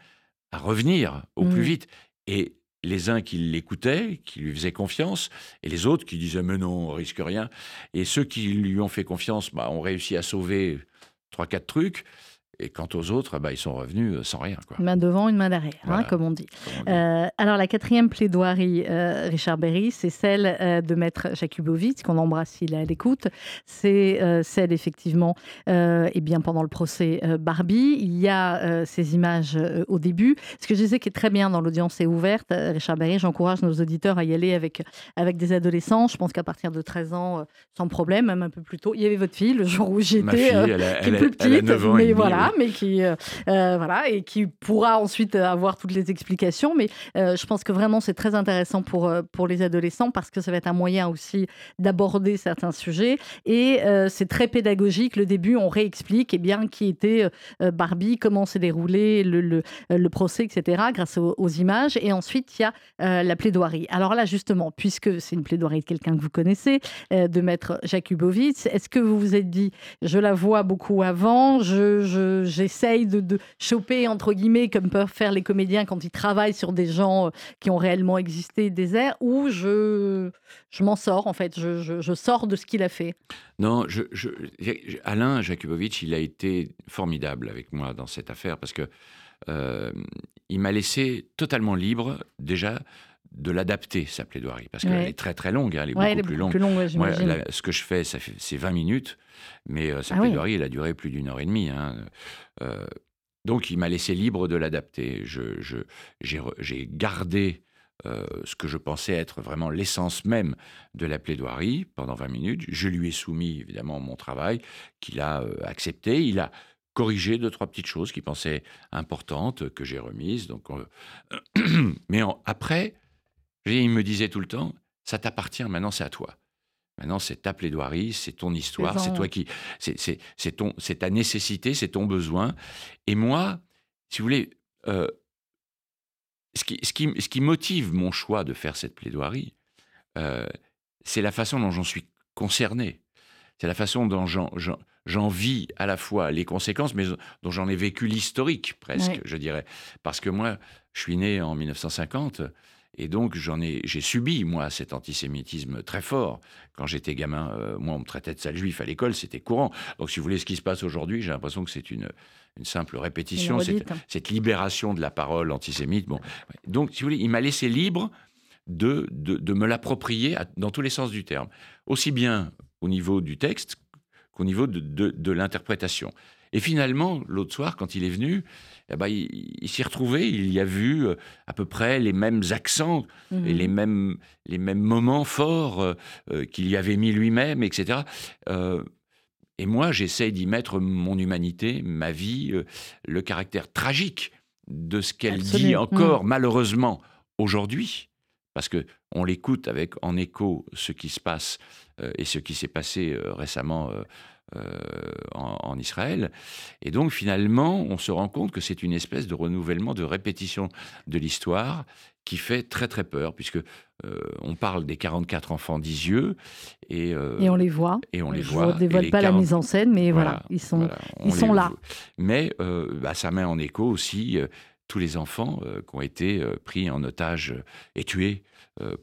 à revenir au plus mhm. vite et les uns qui l'écoutaient, qui lui faisaient confiance, et les autres qui disaient mais non, on risque rien. Et ceux qui lui ont fait confiance bah, ont réussi à sauver trois, quatre trucs. Et quant aux autres, bah, ils sont revenus euh, sans rien. Quoi. Une main devant, une main derrière, hein, comme on dit. Euh, alors, la quatrième plaidoirie, euh, Richard Berry, c'est celle de Maître Jakubowicz, qu'on embrasse s'il est à l'écoute. C'est celle, effectivement, et bien pendant le procès Barbie. Il y a ces images au début. Ce que je disais qui est très bien dans l'audience est ouverte, Richard Berry, j'encourage nos auditeurs à y aller avec, avec des adolescents. Je pense qu'à partir de 13 ans, sans problème, même un peu plus tôt. Il y avait votre fille le jour où j'étais, qui est plus petite, mais voilà mais qui, euh, euh, voilà, et qui pourra ensuite avoir toutes les explications. Mais euh, je pense que vraiment, c'est très intéressant pour, pour les adolescents parce que ça va être un moyen aussi d'aborder certains sujets. Et c'est très pédagogique. Le début, on réexplique eh bien, qui était Barbie, comment s'est déroulé le, le, procès, etc., grâce aux, images. Et ensuite, il y a la plaidoirie. Alors là, justement, puisque c'est une plaidoirie de quelqu'un que vous connaissez, de maître Jakubowicz, est-ce que vous vous êtes dit, je la vois beaucoup avant, je j'essaye de, choper, entre guillemets, comme peuvent faire les comédiens quand ils travaillent sur des gens euh, qui ont réellement existé, des airs, ou je, je m'en sors, en fait, je, sors de ce qu'il a fait. Non, je, Alain Jakubowicz, il a été formidable avec moi dans cette affaire, parce que euh, il m'a laissé totalement libre, déjà, de l'adapter, sa plaidoirie, parce qu'elle est très très longue, hein, elle est beaucoup plus longue. Moi, ce que je fais, c'est 20 minutes, mais euh, sa ah plaidoirie, elle a duré plus d'une heure et demie. Hein. Euh, donc, il m'a laissé libre de l'adapter. J'ai je, gardé euh, ce que je pensais être vraiment l'essence même de la plaidoirie pendant 20 minutes. Je lui ai soumis, évidemment, mon travail, qu'il a accepté. Il a corrigé deux, trois petites choses qu'il pensait importantes, que j'ai remises. Donc, mais après, il me disait tout le temps, ça t'appartient, maintenant c'est à toi. Maintenant, c'est ta plaidoirie, c'est ton histoire, c'est toi qui, c'est ton, c'est ta nécessité, c'est ton besoin. Et moi, si vous voulez, euh, ce, qui, ce, qui, ce, qui, motive mon choix de faire cette plaidoirie, euh, c'est la façon dont j'en suis concerné. C'est la façon dont j'en vis à la fois les conséquences, mais dont j'en ai vécu l'historique presque, je dirais. Parce que moi, je suis né en 1950. Et donc, j'en ai, j'ai subi, moi, cet antisémitisme très fort. Quand j'étais gamin, euh, moi, on me traitait de sale juif à l'école, c'était courant. Donc, si vous voulez, ce qui se passe aujourd'hui, j'ai l'impression que c'est une, une simple répétition, cette, cette, libération de la parole antisémite. Bon. Donc, si vous voulez, il m'a laissé libre de, de, de me l'approprier dans tous les sens du terme. Aussi bien au niveau du texte qu'au niveau de, de l'interprétation. Et finalement, l'autre soir, quand il est venu, eh ben, il, s'y retrouvait, il y a vu euh, à peu près les mêmes accents et mhm. les mêmes, les mêmes moments forts euh, euh, qu'il y avait mis lui-même, etc. et moi, j'essaye d'y mettre mon humanité, ma vie, le caractère tragique de ce qu'elle dit encore, mhm. malheureusement, aujourd'hui. Parce que on l'écoute avec en écho ce qui se passe et ce qui s'est passé récemment euh, en, Israël. Et donc finalement, on se rend compte que c'est une espèce de renouvellement, de répétition de l'histoire qui fait très très peur, puisque euh, on parle des 44 enfants d'Isieux et, euh, et on les voit. Et on les voit. Je ne dévoile pas la mise en scène, mais voilà, ils sont, ils sont là. Mais bah, ça met en écho aussi tous les enfants qui ont été pris en otage et tués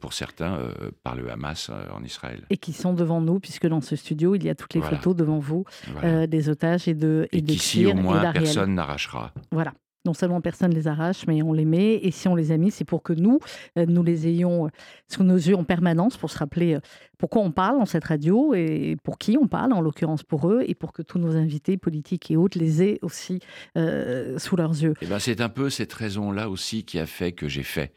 pour certains, euh, par le Hamas euh, en Israël. Et qui sont devant nous, puisque dans ce studio, il y a toutes les photos devant vous des otages et de et, et au moins, personne n'arrachera. Voilà non seulement personne ne les arrache, mais on les met. Et si on les a mis, c'est pour que nous, nous les ayons sous nos yeux en permanence, pour se rappeler pourquoi on parle dans cette radio et pour qui on parle, en l'occurrence pour eux, et pour que tous nos invités politiques et autres les aient aussi sous leurs yeux. Et eh ben, c'est un peu cette raison-là aussi qui a fait que j'ai fait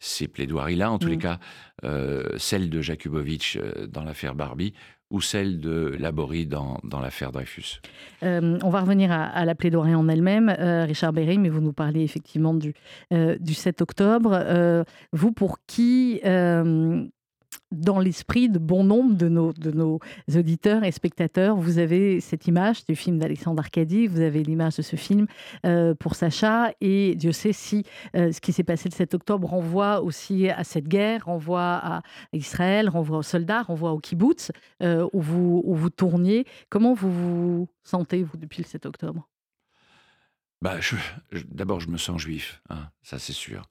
ces plaidoiries-là, en tous les mm. cas, euh, celle de Jakubowicz euh, dans l'affaire Barbie ou celle de Laborie dans, dans l'affaire Dreyfus? Euh, On va revenir à, la plaidoirie en elle-même, Richard Berry, mais vous nous parlez effectivement du, du 7 octobre. vous, pour qui dans l'esprit de bon nombre de nos, de nos auditeurs et spectateurs. Vous avez cette image du film d'Alexandre Arcadie, vous avez l'image de ce film euh, pour Sacha, et Dieu sait si euh, ce qui s'est passé le 7 octobre renvoie aussi à cette guerre, renvoie à Israël, renvoie aux soldats, renvoie au kibbutz, euh, où, vous, où vous tourniez. Comment vous vous sentez, vous, depuis le 7 octobre? Bah, D'abord, je me sens juif, hein, ça c'est sûr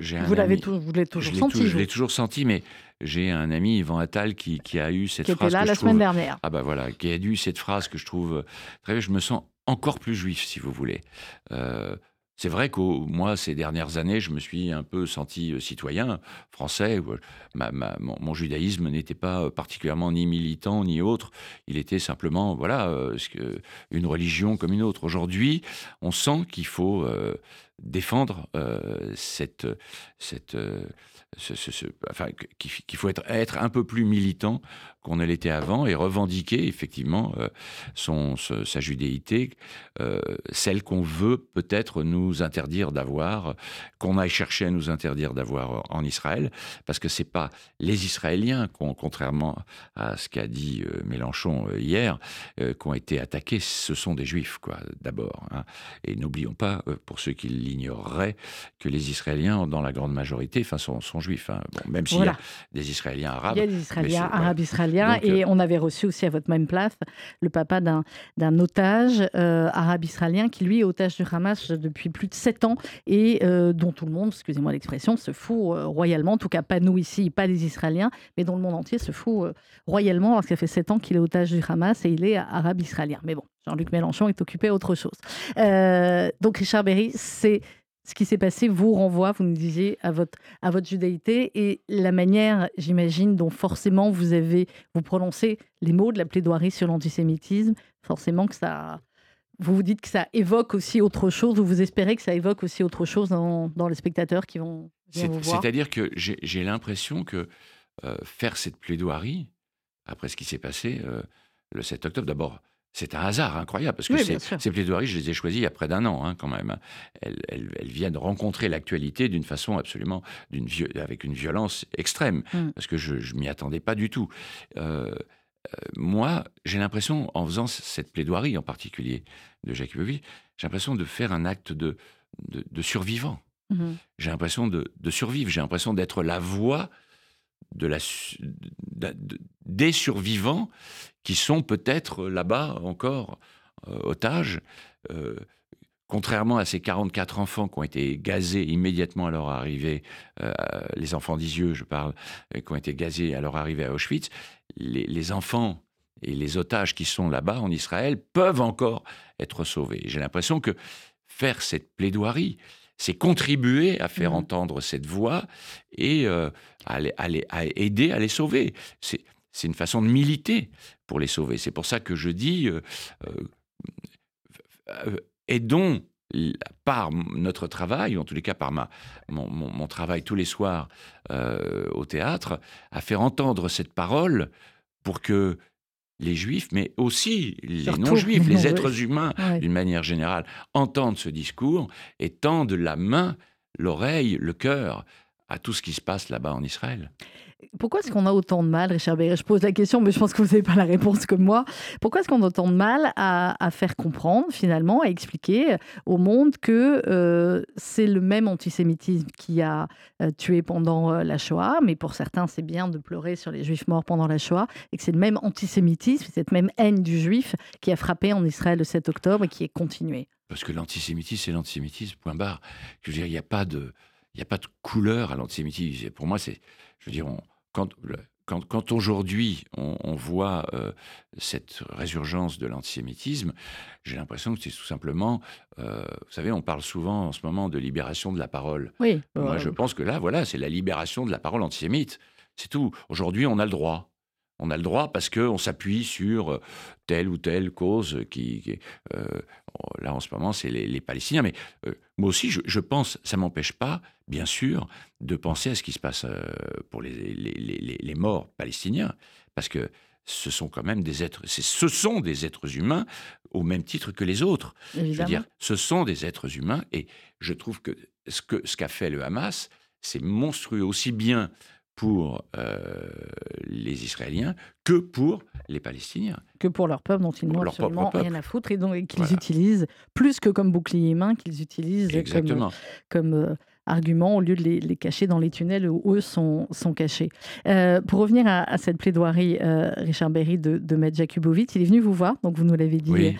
j'ai vous l'avez toujours senti. je l'ai toujours senti, mais j'ai un ami, Yvan Attal, qui, a eu cette phrase. Qui était là la semaine dernière. Ah bah voilà, qui a eu cette phrase que je trouve très. Je me sens encore plus juif, si vous voulez. C'est vrai que moi, ces dernières années, je me suis un peu senti euh, citoyen français. mon, judaïsme n'était pas euh, particulièrement ni militant ni autre. Il était simplement, voilà, euh, une religion comme une autre. Aujourd'hui, on sent qu'il faut défendre cette, cette, enfin, qu'il faut être, être un peu plus militant qu'on ne l'était avant et revendiquer effectivement euh, son, sa judéité, euh, celle qu'on veut peut-être nous interdire d'avoir, qu'on aille chercher à nous interdire d'avoir en Israël, parce que c'est pas les Israéliens, contrairement à ce qu'a dit euh, Mélenchon hier, qui ont été attaqués, ce sont des Juifs, quoi, d'abord. Hein. Et n'oublions pas, pour ceux qui l'ignoreraient, que les Israéliens, dans la grande majorité, enfin, sont, sont juifs. Hein. Bon, même s'il y a des Israéliens arabes. Il y a des Israéliens arabes israéliens et euh, on avait reçu aussi à votre même place le papa d'un otage euh, arabe-israélien qui, lui, est otage du Hamas depuis plus de sept ans et euh, dont tout le monde, excusez-moi l'expression, se fout royalement. En tout cas, pas nous ici, pas les Israéliens, mais dont le monde entier se fout royalement parce que ça fait sept ans qu'il est otage du Hamas et il est arabe-israélien. Mais bon, Jean-Luc Mélenchon est occupé à autre chose. donc, Richard Berry, c'est ce qui s'est passé vous renvoie, vous nous disiez, à votre, à votre judaïté et la manière, j'imagine, dont forcément vous avez vous prononcez les mots de la plaidoirie sur l'antisémitisme, forcément que ça, vous vous dites que ça évoque aussi autre chose, ou vous espérez que ça évoque aussi autre chose dans, dans les spectateurs qui vont vous voir. C'est-à-dire que j'ai l'impression que euh, faire cette plaidoirie, après ce qui s'est passé euh, le 7 octobre, d'abord, c'est un hasard incroyable, parce que ces, plaidoiries, je les ai choisies il y a près d'un an, hein, quand même. Elles, viennent rencontrer l'actualité d'une façon absolument, avec une violence extrême, mm. parce que je ne m'y attendais pas du tout. Euh, euh, moi, j'ai l'impression, en faisant cette plaidoirie en particulier de Jacques j'ai l'impression de faire un acte de, de, survivant. Mm-hmm. J'ai l'impression de, de, survivre, j'ai l'impression d'être la voix de la, des survivants qui sont peut-être là-bas encore euh, otages. Euh, contrairement à ces 44 enfants qui ont été gazés immédiatement à leur arrivée, euh, les enfants d'Isieux, je parle, qui ont été gazés à leur arrivée à Auschwitz, les, enfants et les otages qui sont là-bas en Israël peuvent encore être sauvés. J'ai l'impression que faire cette plaidoirie, c'est contribuer à faire mmh. entendre cette voix et à, à, aider à les sauver. C'est c'est une façon de militer pour les sauver. C'est pour ça que je dis, euh, euh, aidons par notre travail, ou en tous les cas par ma, mon, travail tous les soirs euh, au théâtre, à faire entendre cette parole pour que les juifs, mais aussi les non-juifs, les êtres humains d'une manière générale, entendent ce discours et tendent la main, l'oreille, le cœur à tout ce qui se passe là-bas en Israël. Pourquoi est-ce qu'on a autant de mal, Richard Berry Je pose la question, mais je pense que vous n'avez pas la réponse comme moi. Pourquoi est-ce qu'on a autant de mal à, faire comprendre, finalement, à expliquer au monde que euh, c'est le même antisémitisme qui a euh, tué pendant euh, la Shoah, mais pour certains, c'est bien de pleurer sur les juifs morts pendant la Shoah, et que c'est le même antisémitisme, cette même haine du juif qui a frappé en Israël le 7 octobre et qui est continuée? Parce que l'antisémitisme, c'est l'antisémitisme, point barre. Je veux dire, il n'y a pas de il n'y a pas de couleur à l'antisémitisme. Pour moi, c'est, je veux dire, quand, quand, aujourd'hui on, voit euh, cette résurgence de l'antisémitisme, j'ai l'impression que c'est tout simplement, euh, vous savez, on parle souvent en ce moment de libération de la parole. Oui. Moi, je pense que là, voilà, c'est la libération de la parole antisémite. C'est tout. Aujourd'hui, on a le droit. On a le droit parce qu'on s'appuie sur euh, telle ou telle cause qui, là en ce moment, c'est les, Palestiniens. Mais moi aussi, je, je pense, ça m'empêche pas bien sûr, de penser à ce qui se passe euh, pour les, les, morts palestiniens, parce que ce sont quand même des êtres, ce sont des êtres humains au même titre que les autres. Je veux dire, ce sont des êtres humains, et je trouve que ce que ce qu'a fait le Hamas, c'est monstrueux aussi bien pour euh, les Israéliens que pour les Palestiniens. Que pour leur peuple dont ils n'ont absolument rien à foutre et donc qu'ils utilisent plus que comme bouclier humain, qu'ils utilisent comme, comme arguments au lieu de les, cacher dans les tunnels où eux sont, sont cachés. pour revenir à, cette plaidoirie, Richard Berry de, de Maître Jakubowicz, il est venu vous voir, donc vous nous l'avez dit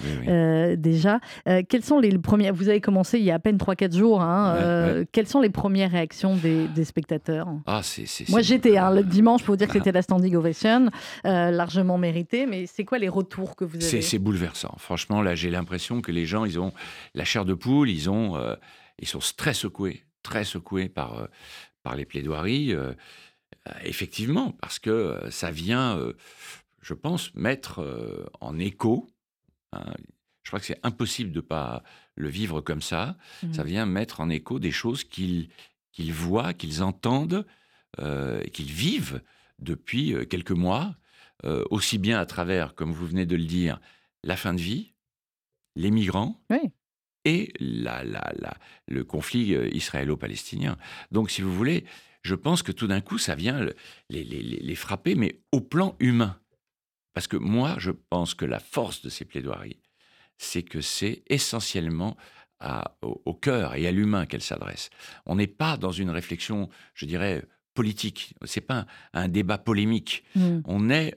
déjà. quelles sont les premières Vous avez commencé il y a à peine 3-4 jours. Hein, quelles sont les premières réactions des, spectateurs? Ah, Moi j'étais hein, le dimanche pour vous dire que c'était la standing ovation, largement méritée, mais c'est quoi les retours que vous avez? C'est bouleversant. Franchement, là j'ai l'impression que les gens, ils ont la chair de poule, ils, ont, euh, ils sont très secoués, très secoués par, euh, par les plaidoiries. Euh, effectivement, parce que ça vient, je pense, mettre en écho. Hein, je crois que c'est impossible de ne pas le vivre comme ça. Mmh. Ça vient mettre en écho des choses qu'ils qu'ils voient, qu'ils entendent, qu'ils vivent depuis quelques mois, aussi bien à travers, comme vous venez de le dire, la fin de vie, les migrants et la, la, la, le conflit euh, israélo-palestinien. Donc, si vous voulez, je pense que tout d'un coup, ça vient les, les, les, frapper, mais au plan humain. Parce que moi, je pense que la force de ces plaidoiries, c'est que c'est essentiellement à, au, cœur et à l'humain qu'elles s'adressent. On n'est pas dans une réflexion, je dirais, politique. C'est pas un, débat polémique. Mmh. On est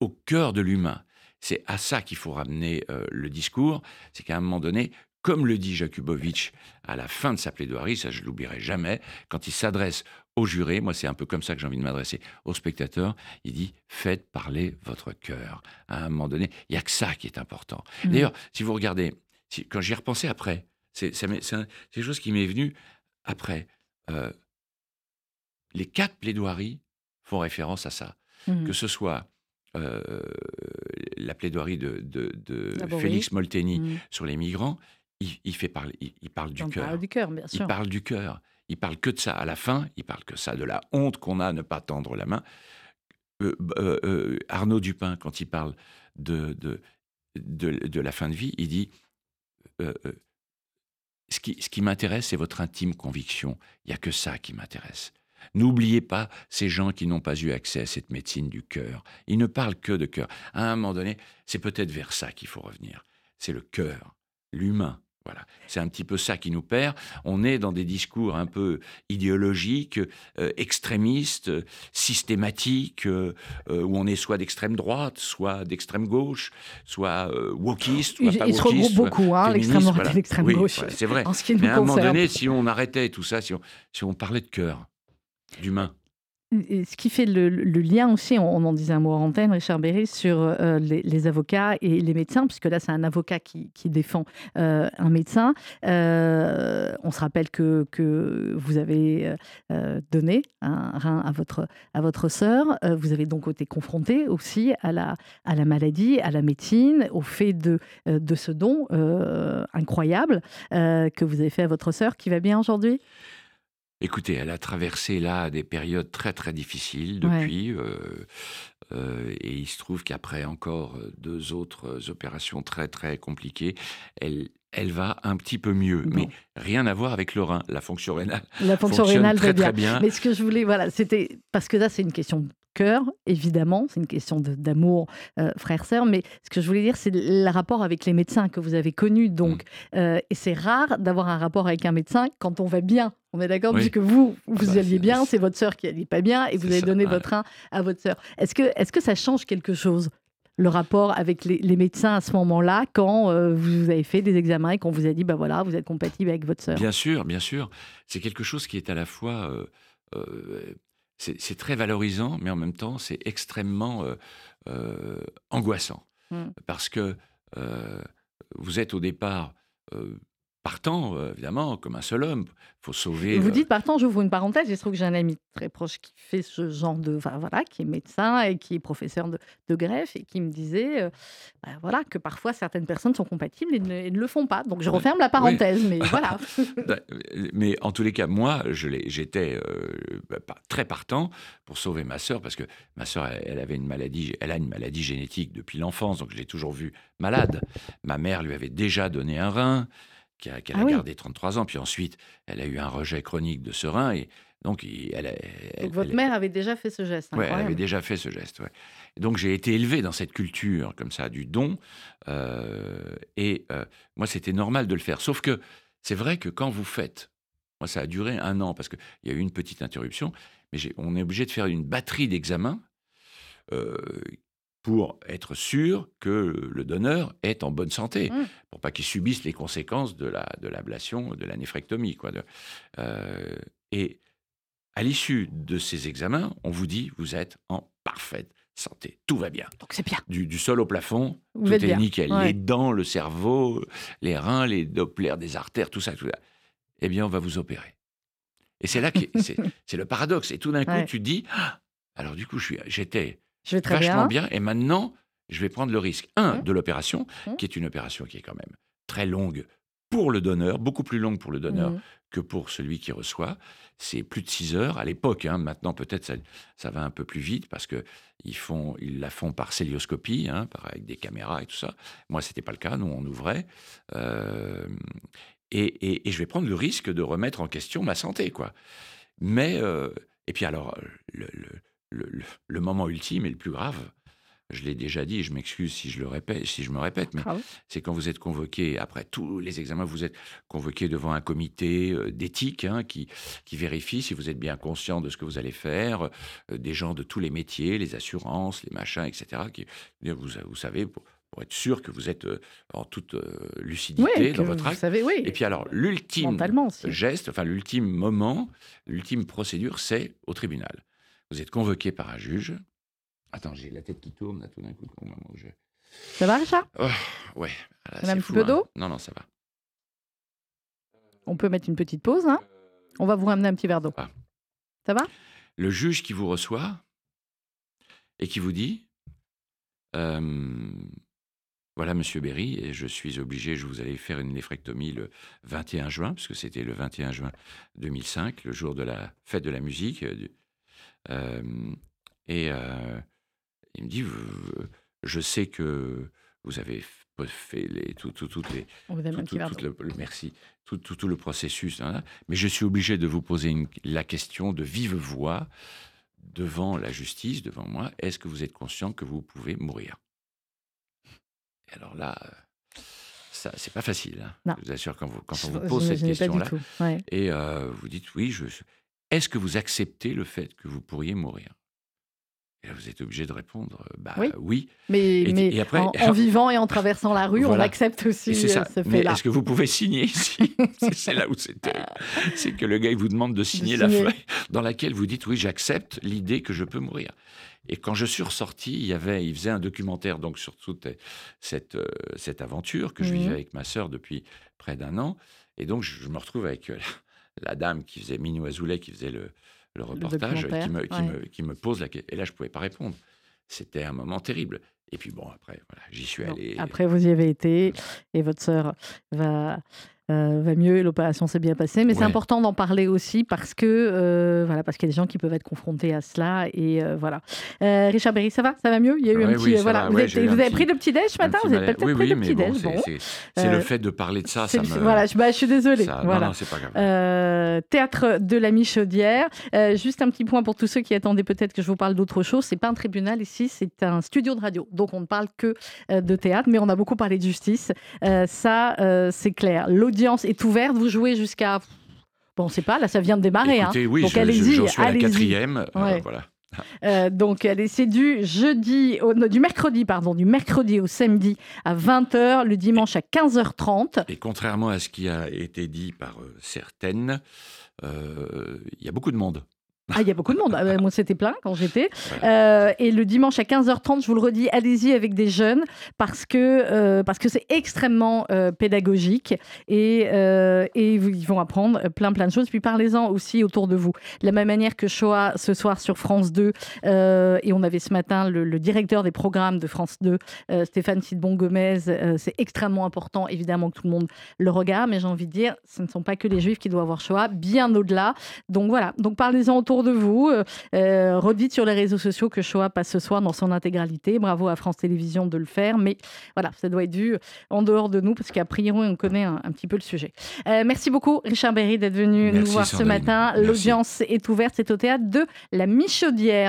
au cœur de l'humain. C'est à ça qu'il faut ramener euh, le discours. C'est qu'à un moment donné, comme le dit Jakubowicz à la fin de sa plaidoirie, ça je l'oublierai jamais, quand il s'adresse aux jurés, moi c'est un peu comme ça que j'ai envie de m'adresser aux spectateurs, il dit faites parler votre cœur. À un moment donné, il n'y a que ça qui est important. Mmh. D'ailleurs, si vous regardez, quand j'y ai repensé après, c'est quelque chose qui m'est venu après. Euh, les quatre plaidoiries font référence à ça. Mmh. Que ce soit euh, la plaidoirie de, Félix Molteni mmh. sur les migrants, il, fait parler, il, parle du cœur. du cœur, bien sûr. Il parle du cœur. Il parle que de ça. À la fin, il parle que ça, de la honte qu'on a à ne pas tendre la main. Euh, euh, Arnaud Dupin, quand il parle de, de, de, la fin de vie, il dit ce qui, ce qui m'intéresse, c'est votre intime conviction. Il n'y a que ça qui m'intéresse. N'oubliez pas ces gens qui n'ont pas eu accès à cette médecine du cœur. Ils ne parlent que de cœur. À un moment donné, c'est peut-être vers ça qu'il faut revenir. C'est le cœur, l'humain. Voilà. C'est un petit peu ça qui nous perd. On est dans des discours un peu idéologiques, euh, extrémistes, systématiques, euh, euh, où on est soit d'extrême droite, soit d'extrême gauche, soit wokiste, soit pas wokiste. Il se beaucoup, hein, l'extrême droite et l'extrême gauche. c'est vrai. Mais à un moment donné, si on arrêtait tout ça, si on parlait de cœur, d'humain. Ce qui fait le, lien aussi, on, en disait un mot en antenne, Richard Berry, sur euh, les, avocats et les médecins, puisque là, c'est un avocat qui, défend euh, un médecin. Euh, on se rappelle que, que vous avez donné un rein à votre, à votre sœur. vous avez donc été confronté aussi à la, à la maladie, à la médecine, au fait de, de ce don incroyable que vous avez fait à votre sœur, qui va bien aujourd'hui? Écoutez, elle a traversé là des périodes très très difficiles depuis, euh, euh, et il se trouve qu'après encore euh, deux autres opérations très très compliquées, elle, elle va un petit peu mieux, mais rien à voir avec le rein. La fonction rénale. La fonction rénale très, très bien. Mais ce que je voulais, voilà, c'était parce que là c'est une question cœur, évidemment, c'est une question d'amour euh, frère-sœur, mais ce que je voulais dire, c'est le rapport avec les médecins que vous avez connus, donc, mm. euh, et c'est rare d'avoir un rapport avec un médecin quand on va bien. On est d'accord, puisque vous, vous bah, alliez bien, c'est votre sœur qui allait pas bien, et vous avez donné votre rein à votre sœur. Est-ce que, est que ça change quelque chose le rapport avec les, médecins à ce moment-là, quand euh, vous avez fait des examens et qu'on vous a dit, bah voilà, vous êtes compatible avec votre sœur? Bien sûr, bien sûr. C'est quelque chose qui est à la fois c'est très valorisant, mais en même temps, c'est extrêmement euh, euh, angoissant. Mmh. Parce que euh, vous êtes au départ partant, euh, évidemment, comme un seul homme. Il faut sauver. Vous euh, dites partant, j'ouvre une parenthèse. Il se trouve que j'ai un ami très proche qui fait ce genre de. Enfin, voilà, qui est médecin et qui est professeur de, greffe et qui me disait euh, bah, voilà, que parfois certaines personnes sont compatibles et ne, le font pas. Donc je referme la parenthèse, mais voilà. Bah, mais en tous les cas, moi, j'étais bah, très partant pour sauver ma sœur parce que ma sœur, elle, avait une maladie, elle a une maladie génétique depuis l'enfance, donc je l'ai toujours vue malade. Ma mère lui avait déjà donné un rein qu'elle a, ah gardé 33 ans. Puis ensuite, elle a eu un rejet chronique de serein. Et donc, elle, donc votre mère avait déjà fait ce geste. Oui, elle avait déjà fait ce geste. Ouais. donc, j'ai été élevé dans cette culture, comme ça, du don. Euh, et euh, moi, c'était normal de le faire. Sauf que c'est vrai que quand vous faites Moi, ça a duré un an parce qu'il y a eu une petite interruption, mais on est obligé de faire une batterie d'examens euh, pour être sûr que le donneur est en bonne santé, mmh. pour pas qu'il subisse les conséquences de la de l'ablation, de la néphrectomie, quoi. Euh, et à l'issue de ces examens, on vous dit vous êtes en parfaite santé, tout va bien. Donc c'est bien. Du, sol au plafond, tout est nickel. Les dents, le cerveau, les reins, les dopplers des artères, tout ça, tout ça. Eh bien, on va vous opérer. Et c'est là que c'est le paradoxe. Et tout d'un coup, tu te dis, ah, alors du coup, j'étais vachement bien. et maintenant, je vais prendre le risque, un, de l'opération, mmh. qui est une opération qui est quand même très longue pour le donneur, beaucoup plus longue pour le donneur mmh. que pour celui qui reçoit. C'est plus de 6 heures à l'époque. Hein. maintenant, peut-être ça, ça, va un peu plus vite parce que ils font, ils la font par célioscopie, hein, avec des caméras et tout ça. Moi, c'était pas le cas. Nous, on ouvrait. Euh, et, je vais prendre le risque de remettre en question ma santé, quoi. Mais euh, et puis alors le, le, moment ultime et le plus grave, je l'ai déjà dit, je m'excuse si je le répète, si je me répète, mais c'est quand vous êtes convoqué après tous les examens, vous êtes convoqué devant un comité euh, d'éthique hein, qui, qui vérifie si vous êtes bien conscient de ce que vous allez faire, euh, des gens de tous les métiers, les assurances, les machins, etc. Qui, vous, vous savez, pour, être sûr que vous êtes euh, en toute lucidité dans votre acte. Savez, oui. Et puis alors, l'ultime geste, enfin l'ultime moment, l'ultime procédure, c'est au tribunal. Vous êtes convoqué par un juge Attends, j'ai la tête qui tourne là tout d'un coup. Ça va, Richard? Oh, Ouais. un petit peu d'eau? Hein. Non, non, ça va. On peut mettre une petite pause. Hein On va vous ramener un petit verre d'eau. Ah. Ça va? Le juge qui vous reçoit et qui vous dit euh, Voilà, monsieur Berry, et je suis obligé, je vous allez faire une néphrectomie le 21 juin, puisque c'était le 21 juin 2005, le jour de la fête de la musique. Euh, et il me dit, je sais que vous avez fait les, tout, les, le, merci, tout, tout, le processus, hein, mais je suis obligé de vous poser la question de vive voix devant la justice, devant moi. Est-ce que vous êtes conscient que vous pouvez mourir? Et alors là, ça, c'est pas facile. Hein. Je vous assure quand, vous, quand on vous pose cette question-là, et euh, vous dites oui, je, est-ce que vous acceptez le fait que vous pourriez mourir? Vous êtes obligé de répondre euh, bah, oui. Mais, mais après, en, vivant et en traversant la rue, on accepte aussi ça. Euh, ce fait-là. Est-ce que vous pouvez signer ici C'est là où c'était. C'est que le gars, il vous demande de signer, la feuille dans laquelle vous dites oui, j'accepte l'idée que je peux mourir. Et quand je suis ressorti, il, y avait, il faisait un documentaire donc sur toute cette, euh, cette aventure que je vivais mmh. avec ma sœur depuis près d'un an. Et donc, je, me retrouve avec la, dame qui faisait Minou Azoulay, qui faisait le, le reportage qui, me, qui, me, qui, me, pose la question. Et là, je ne pouvais pas répondre. C'était un moment terrible. Et puis bon, après, voilà, j'y suis allé. Après, vous y avez été et votre sœur va euh, va mieux, l'opération s'est bien passée. Mais c'est important d'en parler aussi parce que euh, voilà, parce qu'il y a des gens qui peuvent être confrontés à cela et euh, voilà. Richard Berry, ça va, ça va mieux? Il y a eu un petit voilà. Vous, avez pris le petit déj ce matin? Vous avez peut-être pris le petit déj. c'est le fait de parler de ça. ça me... Voilà, je, bah, je suis désolée. voilà. Non, c'est pas grave. théâtre de la Michaudière. juste un petit point pour tous ceux qui attendaient peut-être que je vous parle d'autre chose. C'est pas un tribunal ici, c'est un studio de radio. Donc on ne parle que de théâtre, mais on a beaucoup parlé de justice. ça, c'est clair. L'audience l'audience est ouverte. Vous jouez jusqu'à. Bon, on ne sait pas, là, ça vient de démarrer. Hein. oui, donc allez-y. Je, suis à la quatrième. Euh, voilà. Euh, donc, c'est du jeudi, au, du mercredi, pardon, du mercredi au samedi à 20h, le dimanche à 15h30. Et contrairement à ce qui a été dit par euh, certaines, il y a beaucoup de monde. Ah, il y a beaucoup de monde. Ah, moi, c'était plein quand j'étais. Euh, et le dimanche à 15h30, je vous le redis, allez-y avec des jeunes parce que euh, parce que c'est extrêmement euh, pédagogique et, et ils vont apprendre plein plein de choses. Puis parlez-en aussi autour de vous. De la même manière que Shoah ce soir sur France 2 et on avait ce matin le, directeur des programmes de France 2, Stéphane Sidbon Gomez. c'est extrêmement important, évidemment, que tout le monde le regarde. Mais j'ai envie de dire, ce ne sont pas que les Juifs qui doivent avoir Shoah, bien au-delà. Donc voilà. Donc parlez-en autour de vous. Euh, euh, redites sur les réseaux sociaux que Shoah passe ce soir dans son intégralité. Bravo à France Télévisions de le faire. Mais voilà, ça doit être dû en dehors de nous parce qu'à priori, on connaît un, petit peu le sujet. Euh, merci beaucoup, Richard Berry, d'être venu nous voir ce matin. L'audience est ouverte. C'est au théâtre de La Michaudière.